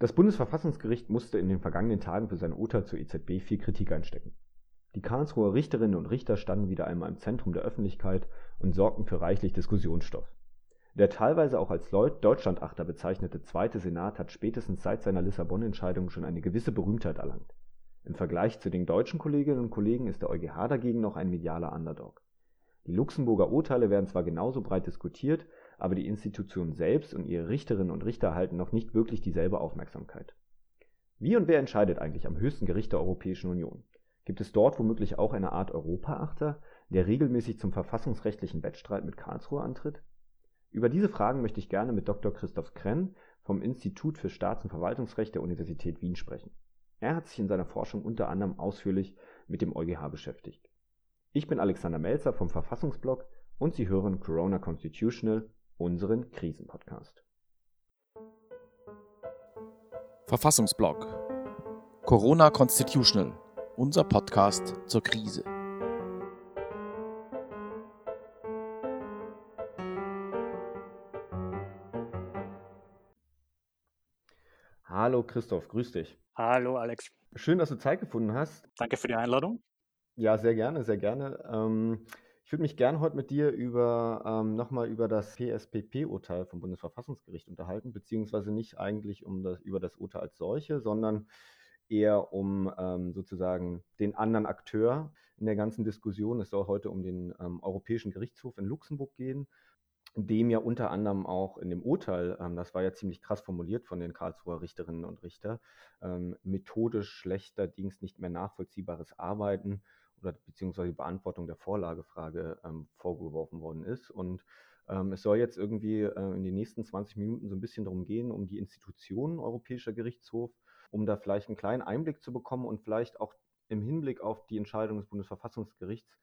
Das Bundesverfassungsgericht musste in den vergangenen Tagen für sein Urteil zur EZB viel Kritik einstecken. Die Karlsruher Richterinnen und Richter standen wieder einmal im Zentrum der Öffentlichkeit und sorgten für reichlich Diskussionsstoff. Der teilweise auch als Deutschlandachter bezeichnete Zweite Senat hat spätestens seit seiner Lissabon-Entscheidung schon eine gewisse Berühmtheit erlangt. Im Vergleich zu den deutschen Kolleginnen und Kollegen ist der EuGH dagegen noch ein medialer Underdog. Die Luxemburger Urteile werden zwar genauso breit diskutiert aber die Institution selbst und ihre Richterinnen und Richter erhalten noch nicht wirklich dieselbe Aufmerksamkeit. Wie und wer entscheidet eigentlich am höchsten Gericht der Europäischen Union? Gibt es dort womöglich auch eine Art Europaachter, der regelmäßig zum verfassungsrechtlichen Wettstreit mit Karlsruhe antritt? Über diese Fragen möchte ich gerne mit Dr. Christoph Krenn vom Institut für Staats- und Verwaltungsrecht der Universität Wien sprechen. Er hat sich in seiner Forschung unter anderem ausführlich mit dem EuGH beschäftigt. Ich bin Alexander Melzer vom Verfassungsblog und Sie hören Corona Constitutional, unseren Krisenpodcast. Verfassungsblog Corona Constitutional, unser Podcast zur Krise. Hallo Christoph, grüß dich. Hallo Alex. Schön, dass du Zeit gefunden hast. Danke für die Einladung. Ja, sehr gerne, sehr gerne. Ähm, ich würde mich gerne heute mit dir über ähm, nochmal über das PSPP-Urteil vom Bundesverfassungsgericht unterhalten, beziehungsweise nicht eigentlich um das, über das Urteil als solche, sondern eher um ähm, sozusagen den anderen Akteur in der ganzen Diskussion. Es soll heute um den ähm, Europäischen Gerichtshof in Luxemburg gehen, dem ja unter anderem auch in dem Urteil, ähm, das war ja ziemlich krass formuliert von den Karlsruher Richterinnen und Richter, ähm, methodisch schlechterdings nicht mehr nachvollziehbares Arbeiten oder beziehungsweise die Beantwortung der Vorlagefrage ähm, vorgeworfen worden ist. Und ähm, es soll jetzt irgendwie äh, in den nächsten 20 Minuten so ein bisschen darum gehen, um die Institutionen Europäischer Gerichtshof, um da vielleicht einen kleinen Einblick zu bekommen und vielleicht auch im Hinblick auf die Entscheidung des Bundesverfassungsgerichts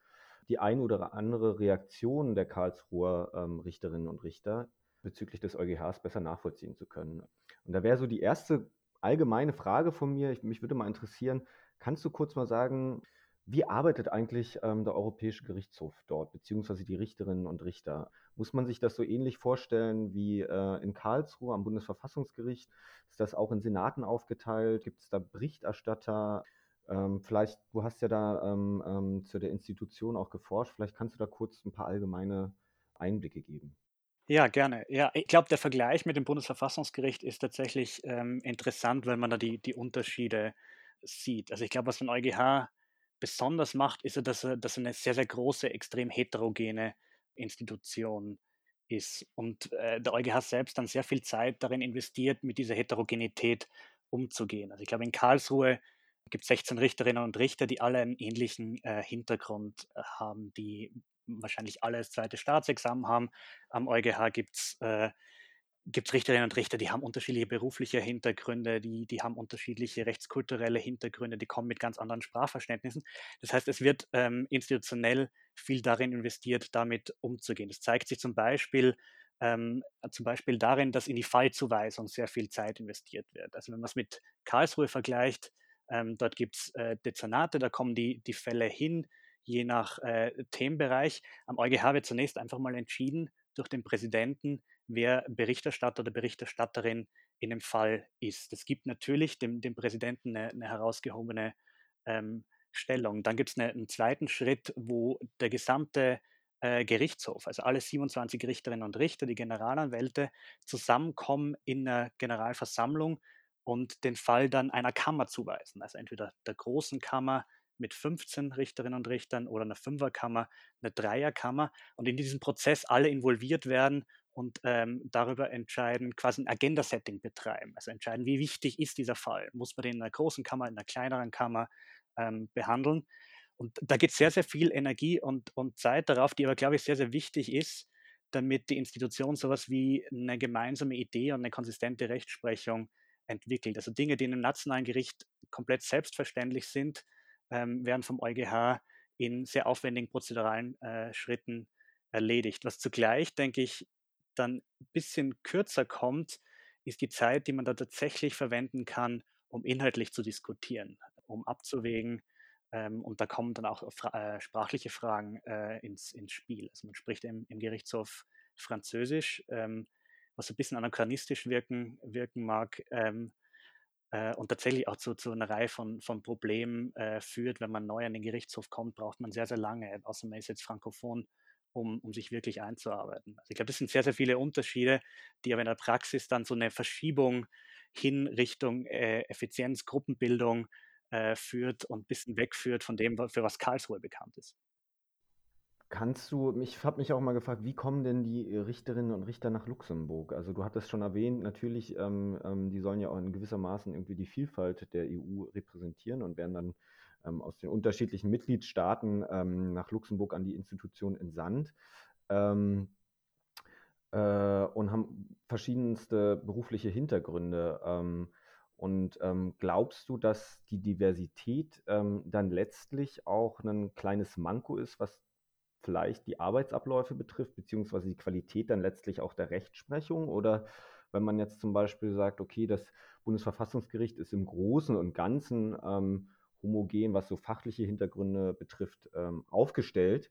die ein oder andere Reaktion der Karlsruher ähm, Richterinnen und Richter bezüglich des EuGHs besser nachvollziehen zu können. Und da wäre so die erste allgemeine Frage von mir, ich, mich würde mal interessieren, kannst du kurz mal sagen, wie arbeitet eigentlich ähm, der Europäische Gerichtshof dort, beziehungsweise die Richterinnen und Richter? Muss man sich das so ähnlich vorstellen wie äh, in Karlsruhe am Bundesverfassungsgericht? Ist das auch in Senaten aufgeteilt? Gibt es da Berichterstatter? Ähm, vielleicht, du hast ja da ähm, ähm, zu der Institution auch geforscht, vielleicht kannst du da kurz ein paar allgemeine Einblicke geben. Ja, gerne. Ja, ich glaube, der Vergleich mit dem Bundesverfassungsgericht ist tatsächlich ähm, interessant, weil man da die, die Unterschiede sieht. Also ich glaube, was den EuGH besonders macht, ist dass er, dass er eine sehr, sehr große, extrem heterogene Institution ist. Und äh, der EuGH selbst dann sehr viel Zeit darin investiert, mit dieser Heterogenität umzugehen. Also ich glaube, in Karlsruhe gibt es 16 Richterinnen und Richter, die alle einen ähnlichen äh, Hintergrund äh, haben, die wahrscheinlich alle das zweite Staatsexamen haben. Am EuGH gibt es äh, gibt es Richterinnen und Richter, die haben unterschiedliche berufliche Hintergründe, die, die haben unterschiedliche rechtskulturelle Hintergründe, die kommen mit ganz anderen Sprachverständnissen. Das heißt, es wird ähm, institutionell viel darin investiert, damit umzugehen. Das zeigt sich zum Beispiel, ähm, zum Beispiel darin, dass in die Fallzuweisung sehr viel Zeit investiert wird. Also wenn man es mit Karlsruhe vergleicht, ähm, dort gibt es äh, Dezernate, da kommen die, die Fälle hin, je nach äh, Themenbereich. Am EuGH wird zunächst einfach mal entschieden durch den Präsidenten, wer Berichterstatter oder Berichterstatterin in dem Fall ist. Es gibt natürlich dem, dem Präsidenten eine, eine herausgehobene ähm, Stellung. Dann gibt es eine, einen zweiten Schritt, wo der gesamte äh, Gerichtshof, also alle 27 Richterinnen und Richter, die Generalanwälte, zusammenkommen in einer Generalversammlung und den Fall dann einer Kammer zuweisen. Also entweder der großen Kammer mit 15 Richterinnen und Richtern oder einer Fünferkammer, eine Dreierkammer und in diesem Prozess alle involviert werden und ähm, darüber entscheiden, quasi ein Agenda-Setting betreiben. Also entscheiden, wie wichtig ist dieser Fall? Muss man den in einer großen Kammer, in einer kleineren Kammer ähm, behandeln? Und da geht sehr, sehr viel Energie und, und Zeit darauf, die aber, glaube ich, sehr, sehr wichtig ist, damit die Institution sowas wie eine gemeinsame Idee und eine konsistente Rechtsprechung entwickelt. Also Dinge, die in einem nationalen Gericht komplett selbstverständlich sind, ähm, werden vom EuGH in sehr aufwendigen prozeduralen äh, Schritten erledigt. Was zugleich, denke ich, dann ein bisschen kürzer kommt, ist die Zeit, die man da tatsächlich verwenden kann, um inhaltlich zu diskutieren, um abzuwägen. Ähm, und da kommen dann auch fra äh, sprachliche Fragen äh, ins, ins Spiel. Also man spricht im, im Gerichtshof Französisch, ähm, was ein bisschen anachronistisch wirken, wirken mag. Ähm, äh, und tatsächlich auch zu, zu einer Reihe von, von Problemen äh, führt. Wenn man neu an den Gerichtshof kommt, braucht man sehr, sehr lange, außer man ist jetzt frankophon, um, um sich wirklich einzuarbeiten. Also ich glaube, das sind sehr, sehr viele Unterschiede, die aber in der Praxis dann so eine Verschiebung hin Richtung äh, Effizienz, Gruppenbildung äh, führt und ein bisschen wegführt von dem, für was Karlsruhe bekannt ist. Kannst du, ich habe mich auch mal gefragt, wie kommen denn die äh, Richterinnen und Richter nach Luxemburg? Also du hattest schon erwähnt, natürlich, ähm, ähm, die sollen ja auch in gewissermaßen irgendwie die Vielfalt der EU repräsentieren und werden dann ähm, aus den unterschiedlichen Mitgliedstaaten ähm, nach Luxemburg an die Institution entsandt ähm, äh, und haben verschiedenste berufliche Hintergründe. Ähm, und glaubst du, dass die Diversität dann letztlich auch ein kleines Manko ist, was vielleicht die Arbeitsabläufe betrifft, beziehungsweise die Qualität dann letztlich auch der Rechtsprechung? Oder wenn man jetzt zum Beispiel sagt, okay, das Bundesverfassungsgericht ist im Großen und Ganzen ähm, homogen, was so fachliche Hintergründe betrifft, ähm, aufgestellt.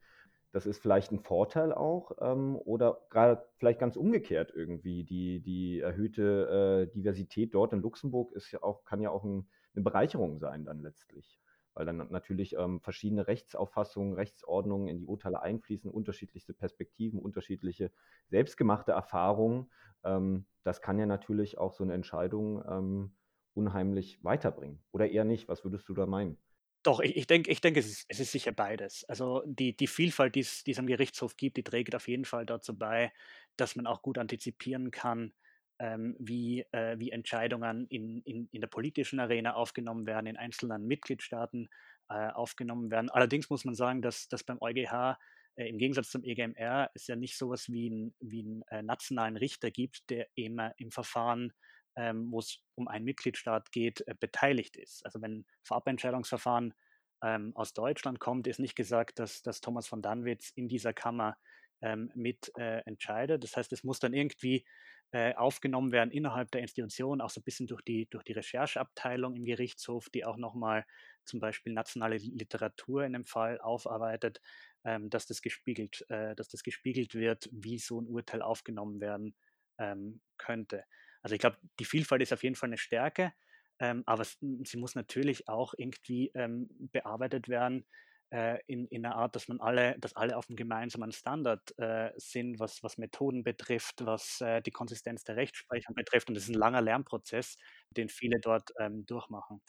Das ist vielleicht ein Vorteil auch ähm, oder gerade vielleicht ganz umgekehrt irgendwie. Die, die erhöhte äh, Diversität dort in Luxemburg ist ja auch, kann ja auch ein, eine Bereicherung sein dann letztlich weil dann natürlich ähm, verschiedene Rechtsauffassungen, Rechtsordnungen in die Urteile einfließen, unterschiedlichste Perspektiven, unterschiedliche selbstgemachte Erfahrungen. Ähm, das kann ja natürlich auch so eine Entscheidung ähm, unheimlich weiterbringen. Oder eher nicht? Was würdest du da meinen? Doch, ich, ich denke, ich denk, es, ist, es ist sicher beides. Also die, die Vielfalt, die es am Gerichtshof gibt, die trägt auf jeden Fall dazu bei, dass man auch gut antizipieren kann, ähm, wie, äh, wie Entscheidungen in, in, in der politischen Arena aufgenommen werden, in einzelnen Mitgliedstaaten äh, aufgenommen werden. Allerdings muss man sagen, dass, dass beim EuGH äh, im Gegensatz zum EGMR es ja nicht so etwas wie, ein, wie einen äh, nationalen Richter gibt, der immer im Verfahren, ähm, wo es um einen Mitgliedstaat geht, äh, beteiligt ist. Also wenn Vorabentscheidungsverfahren ähm, aus Deutschland kommt, ist nicht gesagt, dass, dass Thomas von Danwitz in dieser Kammer ähm, mit äh, entscheidet. Das heißt, es muss dann irgendwie äh, aufgenommen werden innerhalb der Institution, auch so ein bisschen durch die, durch die Rechercheabteilung im Gerichtshof, die auch nochmal zum Beispiel nationale Literatur in dem Fall aufarbeitet, ähm, dass, das gespiegelt, äh, dass das gespiegelt wird, wie so ein Urteil aufgenommen werden ähm, könnte. Also ich glaube, die Vielfalt ist auf jeden Fall eine Stärke, ähm, aber sie muss natürlich auch irgendwie ähm, bearbeitet werden, äh, in, in einer Art, dass man alle, dass alle auf einem gemeinsamen Standard äh, sind, was, was Methoden betrifft, was äh, die Konsistenz der Rechtsprechung betrifft. Und das ist ein langer Lernprozess, den viele dort ähm, durchmachen.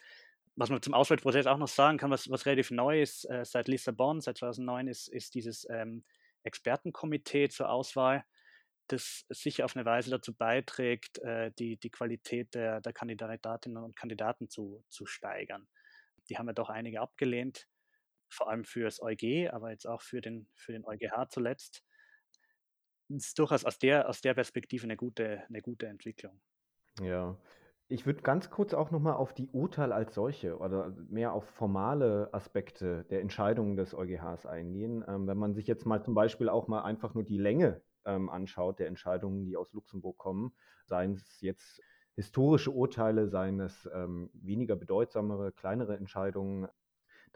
Was man zum Auswahlprozess auch noch sagen kann, was, was relativ neu ist, äh, seit Lissabon, seit 2009, ist, ist dieses ähm, Expertenkomitee zur Auswahl, das sicher auf eine Weise dazu beiträgt, äh, die, die Qualität der, der Kandidatinnen und Kandidaten zu, zu steigern. Die haben ja doch einige abgelehnt vor allem für das EuG, aber jetzt auch für den, für den EuGH zuletzt. Ist durchaus aus der, aus der Perspektive eine gute, eine gute Entwicklung. Ja. Ich würde ganz kurz auch nochmal auf die Urteile als solche oder mehr auf formale Aspekte der Entscheidungen des EuGHs eingehen. Ähm, wenn man sich jetzt mal zum Beispiel auch mal einfach nur die Länge ähm, anschaut der Entscheidungen, die aus Luxemburg kommen, seien es jetzt historische Urteile, seien es ähm, weniger bedeutsamere, kleinere Entscheidungen,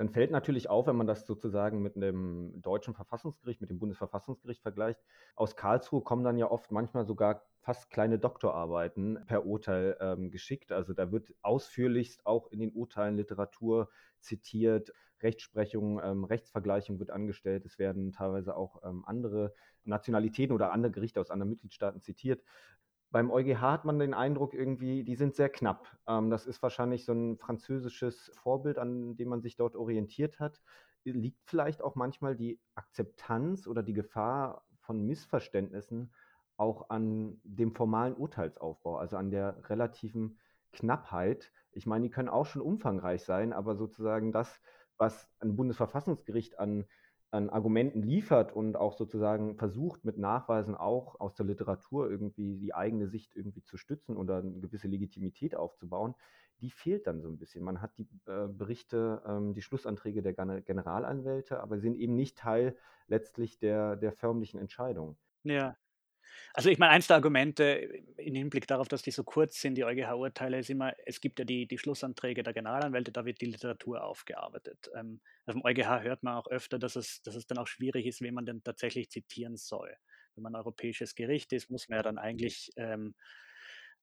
dann fällt natürlich auf, wenn man das sozusagen mit einem deutschen Verfassungsgericht, mit dem Bundesverfassungsgericht vergleicht, aus Karlsruhe kommen dann ja oft manchmal sogar fast kleine Doktorarbeiten per Urteil ähm, geschickt. Also da wird ausführlichst auch in den Urteilen Literatur zitiert, Rechtsprechung, ähm, Rechtsvergleichung wird angestellt. Es werden teilweise auch ähm, andere Nationalitäten oder andere Gerichte aus anderen Mitgliedstaaten zitiert. Beim EuGH hat man den Eindruck irgendwie, die sind sehr knapp. Ähm, das ist wahrscheinlich so ein französisches Vorbild, an dem man sich dort orientiert hat. Liegt vielleicht auch manchmal die Akzeptanz oder die Gefahr von Missverständnissen auch an dem formalen Urteilsaufbau, also an der relativen Knappheit. Ich meine, die können auch schon umfangreich sein, aber sozusagen das, was ein Bundesverfassungsgericht an an Argumenten liefert und auch sozusagen versucht, mit Nachweisen auch aus der Literatur irgendwie die eigene Sicht irgendwie zu stützen oder eine gewisse Legitimität aufzubauen, die fehlt dann so ein bisschen. Man hat die äh, Berichte, ähm, die Schlussanträge der Generalanwälte, aber sind eben nicht Teil letztlich der, der förmlichen Entscheidung. Ja, also ich meine, eins der Argumente im Hinblick darauf, dass die so kurz sind, die EuGH-Urteile, ist immer, es gibt ja die, die Schlussanträge der Generalanwälte, da wird die Literatur aufgearbeitet. Ähm, also im EuGH hört man auch öfter, dass es, dass es dann auch schwierig ist, wen man denn tatsächlich zitieren soll. Wenn man ein europäisches Gericht ist, muss man ja dann eigentlich ähm,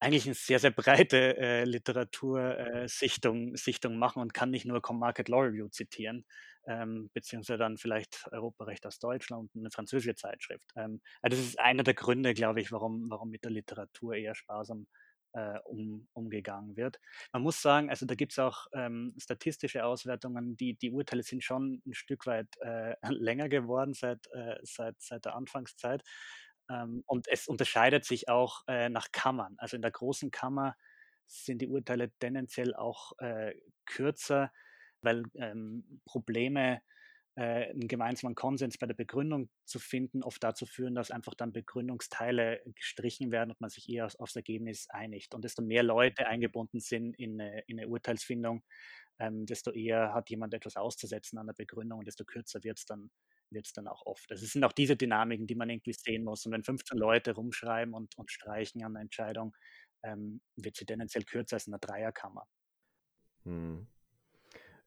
eigentlich eine sehr, sehr breite äh, Literatursichtung äh, Sichtung machen und kann nicht nur Market Law Review zitieren, ähm, beziehungsweise dann vielleicht Europarecht aus Deutschland und eine französische Zeitschrift. Ähm, also das ist einer der Gründe, glaube ich, warum, warum mit der Literatur eher sparsam äh, um, umgegangen wird. Man muss sagen, also da gibt es auch ähm, statistische Auswertungen, die, die Urteile sind schon ein Stück weit äh, länger geworden seit, äh, seit, seit der Anfangszeit. Ähm, und es unterscheidet sich auch äh, nach Kammern. Also in der großen Kammer sind die Urteile tendenziell auch äh, kürzer, weil ähm, Probleme äh, einen gemeinsamen Konsens bei der Begründung zu finden, oft dazu führen, dass einfach dann Begründungsteile gestrichen werden und man sich eher aufs, Ergebnis einigt. Und desto mehr Leute eingebunden sind in eine, in eine Urteilsfindung, ähm, desto eher hat jemand etwas auszusetzen an der Begründung und desto kürzer wird es dann, wird's dann auch oft. Also es sind auch diese Dynamiken, die man irgendwie sehen muss. Und wenn 15 Leute rumschreiben und, und streichen an der Entscheidung, ähm, wird sie tendenziell kürzer als in der Dreierkammer. Hm.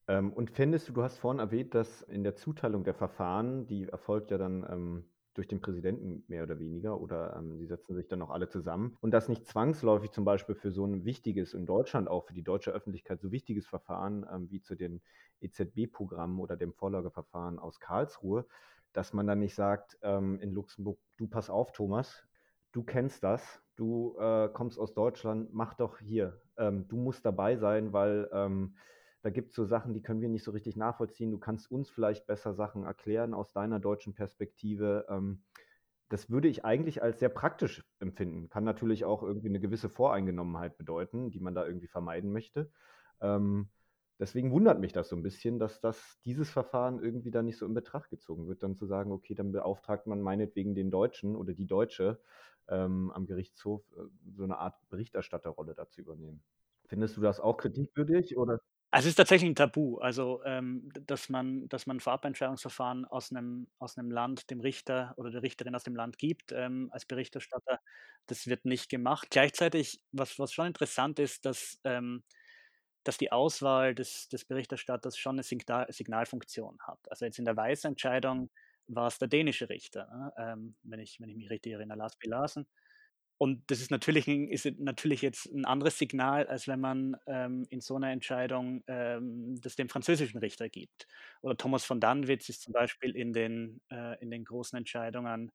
Ähm, und fändest du, du hast vorhin erwähnt, dass in der Zuteilung der Verfahren, die erfolgt ja dann ähm, durch den Präsidenten mehr oder weniger oder ähm, sie setzen sich dann noch alle zusammen. Und das nicht zwangsläufig zum Beispiel für so ein wichtiges, in Deutschland auch für die deutsche Öffentlichkeit so wichtiges Verfahren ähm, wie zu den EZB-Programmen oder dem Vorlageverfahren aus Karlsruhe, dass man dann nicht sagt ähm, in Luxemburg, du pass auf, Thomas, du kennst das, du äh, kommst aus Deutschland, mach doch hier, ähm, du musst dabei sein, weil ähm, da gibt es so Sachen, die können wir nicht so richtig nachvollziehen. Du kannst uns vielleicht besser Sachen erklären aus deiner deutschen Perspektive. Ähm, das würde ich eigentlich als sehr praktisch empfinden. Kann natürlich auch irgendwie eine gewisse Voreingenommenheit bedeuten, die man da irgendwie vermeiden möchte. Ähm, deswegen wundert mich das so ein bisschen, dass das, dieses Verfahren irgendwie da nicht so in Betracht gezogen wird, dann zu sagen, okay, dann beauftragt man meinetwegen den Deutschen oder die Deutsche ähm, am Gerichtshof äh, so eine Art Berichterstatterrolle dazu übernehmen. Findest du das auch kritikwürdig oder? Also, es ist tatsächlich ein Tabu. Also, ähm, dass man dass man Vorabentscheidungsverfahren aus einem aus 'nem Land dem Richter oder der Richterin aus dem Land gibt, ähm, als Berichterstatter, das wird nicht gemacht. Gleichzeitig, was was schon interessant ist, dass ähm, dass die Auswahl des des Berichterstatters schon eine Signal Signalfunktion hat. Also, jetzt in der Weiß-Entscheidung war es der dänische Richter, ne, ähm, wenn ich wenn ich mich richtig erinnere, Lars B. Und das ist natürlich, ist natürlich jetzt ein anderes Signal, als wenn man ähm, in so einer Entscheidung ähm, das dem französischen Richter gibt. Oder Thomas von Danwitz ist zum Beispiel in den, äh, in den großen Entscheidungen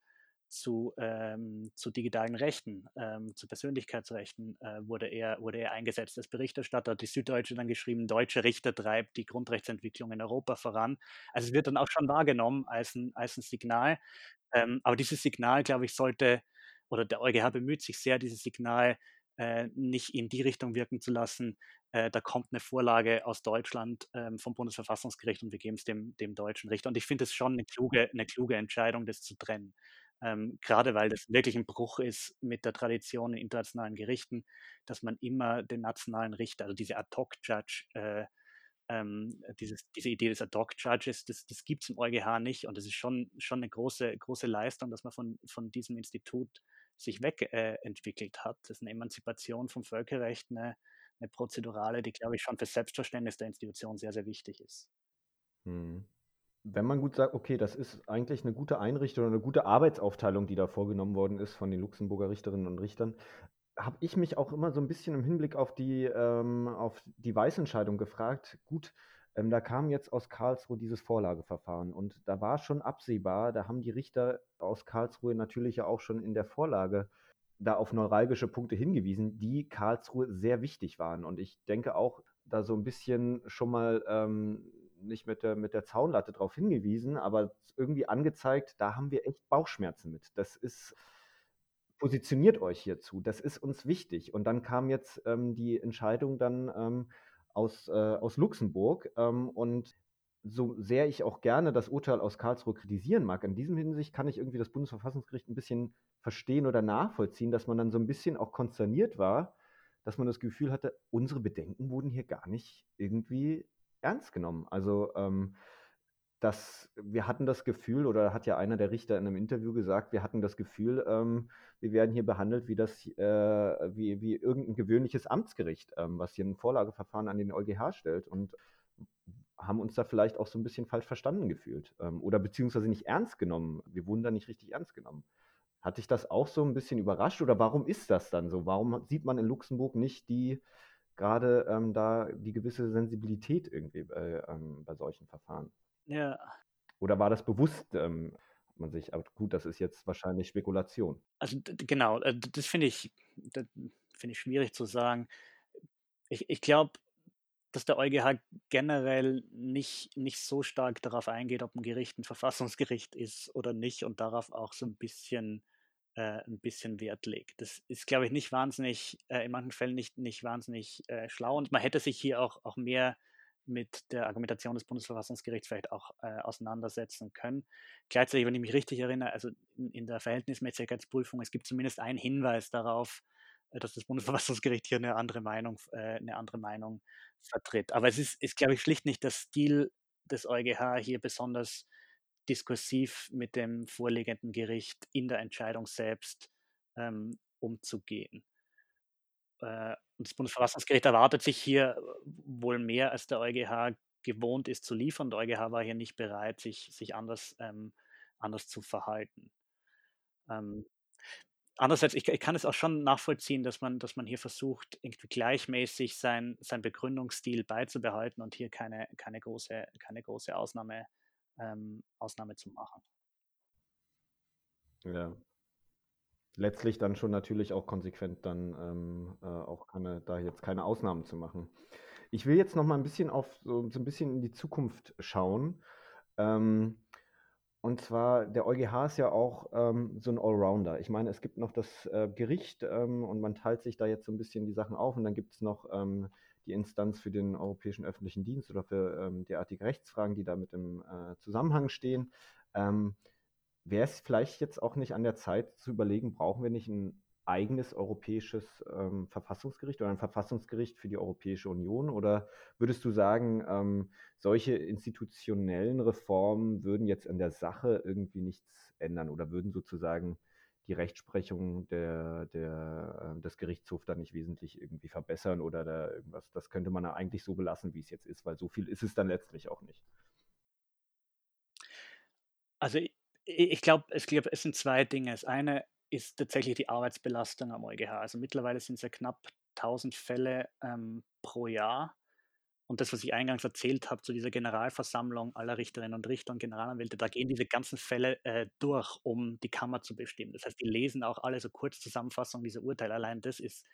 zu, ähm, zu digitalen Rechten, ähm, zu Persönlichkeitsrechten, äh, wurde, er, wurde er eingesetzt als Berichterstatter. Hat die Süddeutsche dann geschrieben, deutsche Richter treibt die Grundrechtsentwicklung in Europa voran. Also es wird dann auch schon wahrgenommen als ein, als ein Signal. Ähm, aber dieses Signal, glaube ich, sollte oder der EuGH bemüht sich sehr, dieses Signal äh, nicht in die Richtung wirken zu lassen, äh, da kommt eine Vorlage aus Deutschland ähm, vom Bundesverfassungsgericht und wir geben es dem, dem deutschen Richter. Und ich finde es schon eine kluge, eine kluge Entscheidung, das zu trennen. Ähm, gerade weil das wirklich ein Bruch ist mit der Tradition in internationalen Gerichten, dass man immer den nationalen Richter, also diese Ad-Hoc-Judge, äh, ähm, dieses, diese Idee des Ad-Hoc-Judges, das, das gibt es im EuGH nicht und das ist schon, schon eine große, große Leistung, dass man von, von diesem Institut sich wegentwickelt äh, hat. Das ist eine Emanzipation vom Völkerrecht, eine, eine Prozedurale, die, glaube ich, schon für Selbstverständnis der Institution sehr, sehr wichtig ist. Hm. Wenn man gut sagt, okay, das ist eigentlich eine gute Einrichtung oder eine gute Arbeitsaufteilung, die da vorgenommen worden ist von den Luxemburger Richterinnen und Richtern, habe ich mich auch immer so ein bisschen im Hinblick auf die, ähm, auf die Weißentscheidung gefragt. Gut, ähm, da kam jetzt aus Karlsruhe dieses Vorlageverfahren und da war schon absehbar, da haben die Richter aus Karlsruhe natürlich ja auch schon in der Vorlage da auf neuralgische Punkte hingewiesen, die Karlsruhe sehr wichtig waren. Und ich denke auch da so ein bisschen schon mal ähm, nicht mit der, mit der Zaunlatte darauf hingewiesen, aber irgendwie angezeigt, da haben wir echt Bauchschmerzen mit. Das ist, positioniert euch hierzu, das ist uns wichtig. Und dann kam jetzt ähm, die Entscheidung dann ähm, aus, äh, aus Luxemburg. Ähm, und so sehr ich auch gerne das Urteil aus Karlsruhe kritisieren mag, in diesem Hinsicht kann ich irgendwie das Bundesverfassungsgericht ein bisschen verstehen oder nachvollziehen, dass man dann so ein bisschen auch konsterniert war, dass man das Gefühl hatte, unsere Bedenken wurden hier gar nicht irgendwie ernst genommen. Also ähm, dass wir hatten das Gefühl, oder hat ja einer der Richter in einem Interview gesagt, wir hatten das Gefühl, ähm, wir werden hier behandelt wie das, äh, wie, wie irgendein gewöhnliches Amtsgericht, ähm, was hier ein Vorlageverfahren an den EuGH stellt und haben uns da vielleicht auch so ein bisschen falsch verstanden gefühlt ähm, oder beziehungsweise nicht ernst genommen. Wir wurden da nicht richtig ernst genommen. Hat dich das auch so ein bisschen überrascht oder warum ist das dann so? Warum sieht man in Luxemburg nicht die gerade ähm, da die gewisse Sensibilität irgendwie bei, ähm, bei solchen Verfahren? Ja. Oder war das bewusst, ähm, hat man sich, aber gut, das ist jetzt wahrscheinlich Spekulation. Also genau, äh, das finde ich, finde ich schwierig zu sagen. Ich, ich glaube, dass der EuGH generell nicht, nicht so stark darauf eingeht, ob ein Gericht ein Verfassungsgericht ist oder nicht und darauf auch so ein bisschen, äh, ein bisschen Wert legt. Das ist, glaube ich, nicht wahnsinnig, äh, in manchen Fällen nicht, nicht wahnsinnig äh, schlau und man hätte sich hier auch, auch mehr mit der Argumentation des Bundesverfassungsgerichts vielleicht auch äh, auseinandersetzen können. Gleichzeitig, wenn ich mich richtig erinnere, also in, in der Verhältnismäßigkeitsprüfung, es gibt zumindest einen Hinweis darauf, äh, dass das Bundesverfassungsgericht hier eine andere Meinung, äh, eine andere Meinung vertritt. Aber es ist, ist, glaube ich, schlicht nicht der Stil des EuGH hier besonders diskursiv mit dem vorliegenden Gericht in der Entscheidung selbst ähm, umzugehen. Äh, und das Bundesverfassungsgericht erwartet sich hier wohl mehr, als der EuGH gewohnt ist zu liefern. Der EuGH war hier nicht bereit, sich, sich anders, ähm, anders zu verhalten. Ähm, andererseits, ich, ich, kann es auch schon nachvollziehen, dass man, dass man hier versucht, irgendwie gleichmäßig sein, sein Begründungsstil beizubehalten und hier keine, keine, große, keine große Ausnahme, ähm, Ausnahme zu machen. Ja. Letztlich dann schon natürlich auch konsequent dann ähm, äh, auch keine, da jetzt keine Ausnahmen zu machen. Ich will jetzt noch mal ein bisschen auf so, so ein bisschen in die Zukunft schauen. Ähm, und zwar, der EuGH ist ja auch ähm, so ein Allrounder. Ich meine, es gibt noch das äh, Gericht ähm, und man teilt sich da jetzt so ein bisschen die Sachen auf und dann gibt es noch ähm, die Instanz für den Europäischen Öffentlichen Dienst oder für ähm, derartige Rechtsfragen, die da mit im äh, Zusammenhang stehen. Wäre es vielleicht jetzt auch nicht an der Zeit zu überlegen, brauchen wir nicht ein eigenes europäisches ähm, Verfassungsgericht oder ein Verfassungsgericht für die Europäische Union? Oder würdest du sagen, ähm, solche institutionellen Reformen würden jetzt an der Sache irgendwie nichts ändern oder würden sozusagen die Rechtsprechung der, der, äh, des Gerichtshofs dann nicht wesentlich irgendwie verbessern oder da irgendwas? Das könnte man ja eigentlich so belassen, wie es jetzt ist, weil so viel ist es dann letztlich auch nicht. Also ich, glaube, es, glaub, es sind zwei Dinge. Das eine ist tatsächlich die Arbeitsbelastung am EuGH. Also mittlerweile sind es ja knapp 1000 Fälle ähm, pro Jahr. Und das, was ich eingangs erzählt habe, zu dieser Generalversammlung aller Richterinnen und Richter und Generalanwälte, da gehen diese ganzen Fälle äh, durch, um die Kammer zu bestimmen. Das heißt, die lesen auch alle so Kurzzusammenfassungen dieser Urteile. Allein das ist,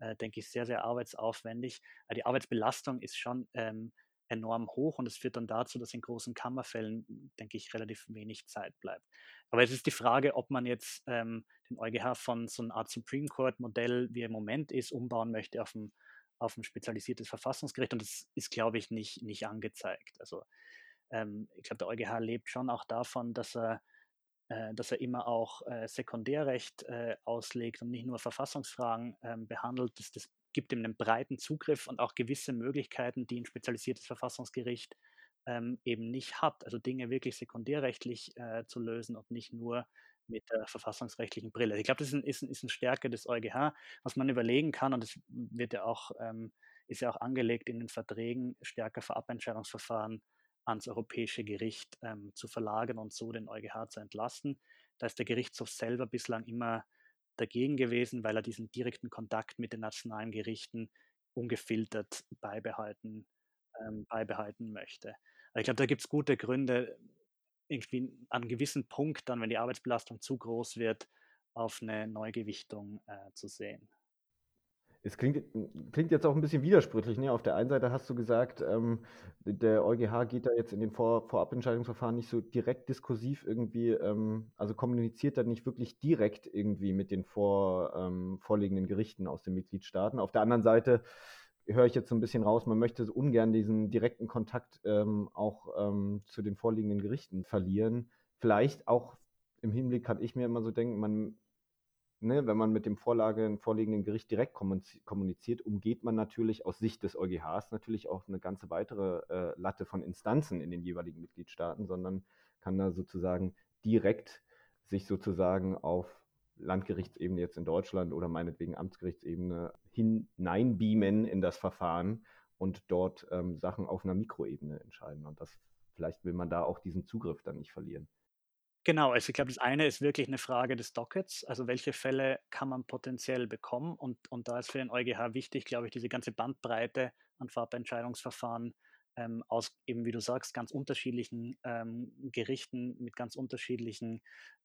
äh, denke ich, sehr, sehr arbeitsaufwendig. Aber die Arbeitsbelastung ist schon ähm, enorm hoch und es führt dann dazu, dass in großen Kammerfällen, denke ich, relativ wenig Zeit bleibt. Aber es ist die Frage, ob man jetzt ähm, den EuGH von so einer Art Supreme Court Modell, wie er im Moment ist, umbauen möchte auf ein, auf ein spezialisiertes Verfassungsgericht und das ist, glaube ich, nicht, nicht angezeigt. Also ähm, ich glaube, der EuGH lebt schon auch davon, dass er äh, dass er immer auch äh, Sekundärrecht äh, auslegt und nicht nur Verfassungsfragen ähm, behandelt. Das, das gibt ihm einen breiten Zugriff und auch gewisse Möglichkeiten, die ein spezialisiertes Verfassungsgericht ähm, eben nicht hat. Also Dinge wirklich sekundärrechtlich äh, zu lösen und nicht nur mit der verfassungsrechtlichen Brille. Ich glaube, das ist, ein, ist, ein, ist eine Stärke des EuGH, was man überlegen kann und das wird ja auch, ähm, ist ja auch angelegt in den Verträgen, stärker Vorabentscheidungsverfahren ans Europäische Gericht ähm, zu verlagern und so den EuGH zu entlasten. Da ist der Gerichtshof selber bislang immer dagegen gewesen, weil er diesen direkten Kontakt mit den nationalen Gerichten ungefiltert beibehalten, ähm, beibehalten möchte. Also ich glaube, da gibt es gute Gründe, irgendwie an einem gewissen Punkt dann, wenn die Arbeitsbelastung zu groß wird, auf eine Neugewichtung äh, zu sehen. Es klingt, klingt jetzt auch ein bisschen widersprüchlich. Ne? Auf der einen Seite hast du gesagt, ähm, der EuGH geht da jetzt in den Vor Vorabentscheidungsverfahren nicht so direkt diskursiv irgendwie, ähm, also kommuniziert da nicht wirklich direkt irgendwie mit den vor, ähm, vorliegenden Gerichten aus den Mitgliedstaaten. Auf der anderen Seite höre ich jetzt so ein bisschen raus, man möchte ungern diesen direkten Kontakt ähm, auch ähm, zu den vorliegenden Gerichten verlieren. Vielleicht auch im Hinblick kann ich mir immer so denken, man ne, wenn man mit dem Vorlage, vorliegenden Gericht direkt kommuniziert, umgeht man natürlich aus Sicht des EuGHs natürlich auch eine ganze weitere äh, Latte von Instanzen in den jeweiligen Mitgliedstaaten, sondern kann da sozusagen direkt sich sozusagen auf Landgerichtsebene jetzt in Deutschland oder meinetwegen Amtsgerichtsebene hineinbeamen in das Verfahren und dort ähm, Sachen auf einer Mikroebene entscheiden. Und das vielleicht will man da auch diesen Zugriff dann nicht verlieren. Genau, also ich glaube, das eine ist wirklich eine Frage des Dockets, also welche Fälle kann man potenziell bekommen und und da ist für den EuGH wichtig, glaube ich, diese ganze Bandbreite an Vorabentscheidungsverfahren, ähm, aus eben, wie du sagst, ganz unterschiedlichen, ähm, Gerichten mit ganz unterschiedlichen,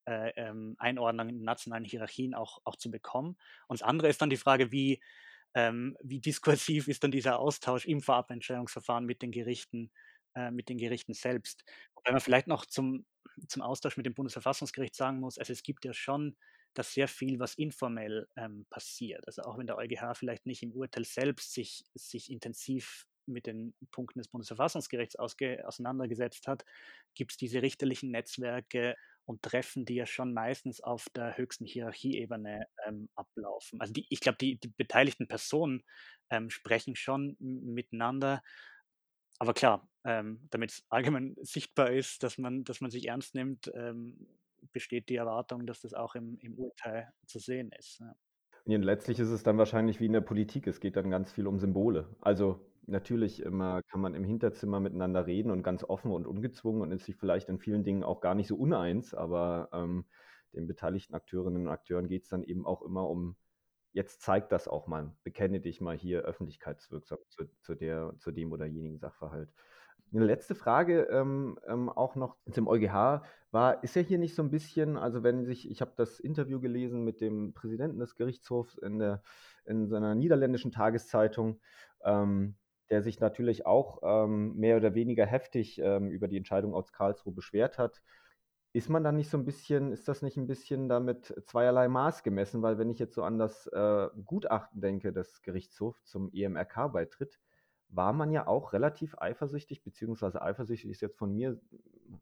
äh, ähm, Einordnungen in nationalen Hierarchien auch auch zu bekommen. Und das andere ist dann die Frage, wie ähm, wie diskursiv ist dann dieser Austausch im Vorabentscheidungsverfahren mit den Gerichten äh, mit den Gerichten selbst. Wobei man vielleicht noch zum zum Austausch mit dem Bundesverfassungsgericht sagen muss, also es gibt ja schon da sehr viel, was informell ähm, passiert. Also auch wenn der EuGH vielleicht nicht im Urteil selbst sich, sich intensiv mit den Punkten des Bundesverfassungsgerichts auseinandergesetzt hat, gibt es diese richterlichen Netzwerke und Treffen, die ja schon meistens auf der höchsten Hierarchieebene ähm, ablaufen. Also die, ich glaube, die, die beteiligten Personen ähm, sprechen schon miteinander aber klar, ähm, damit es allgemein sichtbar ist, dass man, dass man sich ernst nimmt, ähm, besteht die Erwartung, dass das auch im, im Urteil zu sehen ist. Ja. Und letztlich ist es dann wahrscheinlich wie in der Politik. Es geht dann ganz viel um Symbole. Also natürlich immer kann man im Hinterzimmer miteinander reden und ganz offen und ungezwungen und ist sich vielleicht in vielen Dingen auch gar nicht so uneins, aber ähm, den beteiligten Akteurinnen und Akteuren geht es dann eben auch immer um jetzt zeigt das auch mal, bekenne dich mal hier öffentlichkeitswirksam zu, zu, der, zu dem oder jenigen Sachverhalt. Eine letzte Frage ähm, ähm, auch noch zum EuGH war, ist ja hier nicht so ein bisschen, also wenn sich, ich habe das Interview gelesen mit dem Präsidenten des Gerichtshofs in, der, in seiner niederländischen Tageszeitung, ähm, der sich natürlich auch ähm, mehr oder weniger heftig ähm, über die Entscheidung aus Karlsruhe beschwert hat. Ist man dann nicht so ein bisschen ist das nicht ein bisschen damit zweierlei Maß gemessen? Weil wenn ich jetzt so an das, äh, Gutachten denke des Gerichtshofs zum EMRK-Beitritt, war man ja auch relativ eifersüchtig, beziehungsweise eifersüchtig ist jetzt von mir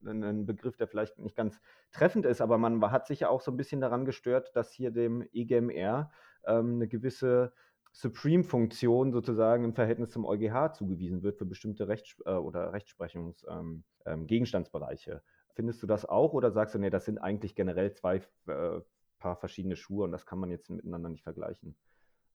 ein Begriff, der vielleicht nicht ganz treffend ist, aber man hat sich ja auch so ein bisschen daran gestört, dass hier dem EGMR, ähm, 'ne gewisse Supreme-Funktion sozusagen im Verhältnis zum EuGH zugewiesen wird für bestimmte Rechts äh, oder Rechtsprechungs ähm, ähm. Findest du das auch oder sagst du, nee, das sind eigentlich generell zwei äh, Paar verschiedene Schuhe und das kann man jetzt miteinander nicht vergleichen?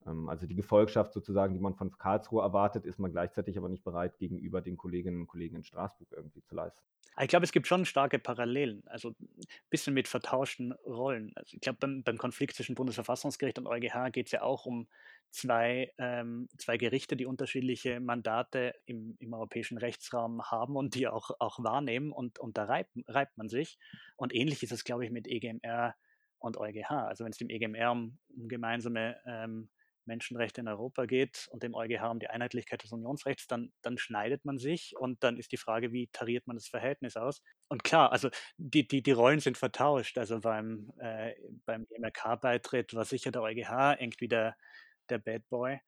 Ähm, also die Gefolgschaft sozusagen, die man von Karlsruhe erwartet, ist man gleichzeitig aber nicht bereit, gegenüber den Kolleginnen und Kollegen in Straßburg irgendwie zu leisten. Ich glaube, es gibt schon starke Parallelen, also ein bisschen mit vertauschten Rollen. Also ich glaube, beim, beim Konflikt zwischen Bundesverfassungsgericht und EuGH geht es ja auch um zwei, ähm, zwei Gerichte, die unterschiedliche Mandate im, im europäischen Rechtsraum haben und die auch, auch wahrnehmen und, und da reibt, reibt man sich. Und ähnlich ist es, glaube ich, mit EGMR und EuGH. Also wenn es dem EGMR um, um gemeinsame ähm, Menschenrechte in Europa geht und dem EuGH um die Einheitlichkeit des Unionsrechts, dann, dann schneidet man sich und dann ist die Frage, wie tariert man das Verhältnis aus? Und klar, also die, die, die Rollen sind vertauscht. Also beim, äh, beim EMRK-Beitritt war sicher der EuGH irgendwie der, der Bad Boy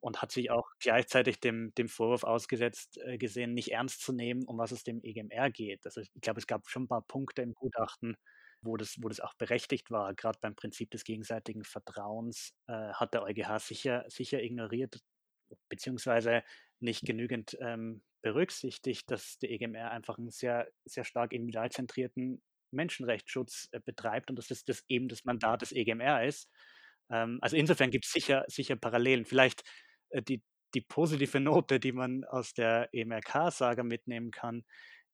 und hat sich auch gleichzeitig dem, dem Vorwurf ausgesetzt äh, gesehen, nicht ernst zu nehmen, um was es dem EGMR geht. Also ich glaube, es gab schon ein paar Punkte im Gutachten, wo das, wo das auch berechtigt war. Gerade beim Prinzip des gegenseitigen Vertrauens äh, hat der EuGH sicher, sicher ignoriert, beziehungsweise nicht genügend ähm, berücksichtigt, dass der EGMR einfach einen sehr, sehr stark individualzentrierten Menschenrechtsschutz äh, betreibt und dass das, das eben das Mandat des EGMR ist. Ähm, also insofern gibt es sicher, sicher Parallelen. Vielleicht äh, die, die positive Note, die man aus der EMRK-Saga mitnehmen kann,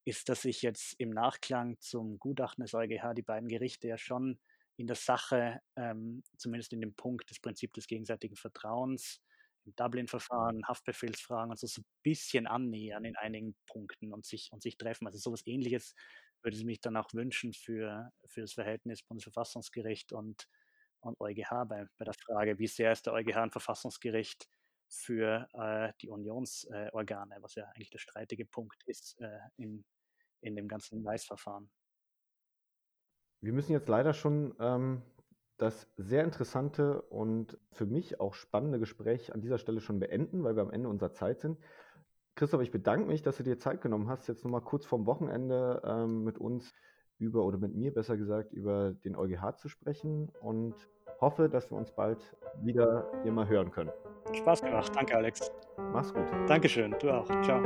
ist, dass sich jetzt im Nachklang zum Gutachten des EuGH die beiden Gerichte ja schon in der Sache, ähm, zumindest in dem Punkt des Prinzips des gegenseitigen Vertrauens, im Dublin-Verfahren, Haftbefehlsfragen und so, so ein bisschen annähern in einigen Punkten und sich, und sich treffen. Also sowas ähnliches würde ich mich dann auch wünschen für, für das Verhältnis Bundesverfassungsgericht und, und EuGH bei, bei der Frage, wie sehr ist der EuGH ein Verfassungsgericht für äh, die Unionsorgane, äh, was ja eigentlich der streitige Punkt ist äh, in, in dem ganzen Weißverfahren. Wir müssen jetzt leider schon ähm, das sehr interessante und für mich auch spannende Gespräch an dieser Stelle schon beenden, weil wir am Ende unserer Zeit sind. Christoph, ich bedanke mich, dass du dir Zeit genommen hast, jetzt nochmal kurz vorm Wochenende ähm, mit uns über, oder mit mir besser gesagt, über den EuGH zu sprechen und hoffe, dass wir uns bald wieder hier mal hören können. Spaß gemacht. Danke, Alex. Mach's gut. Dankeschön. Du auch. Ciao.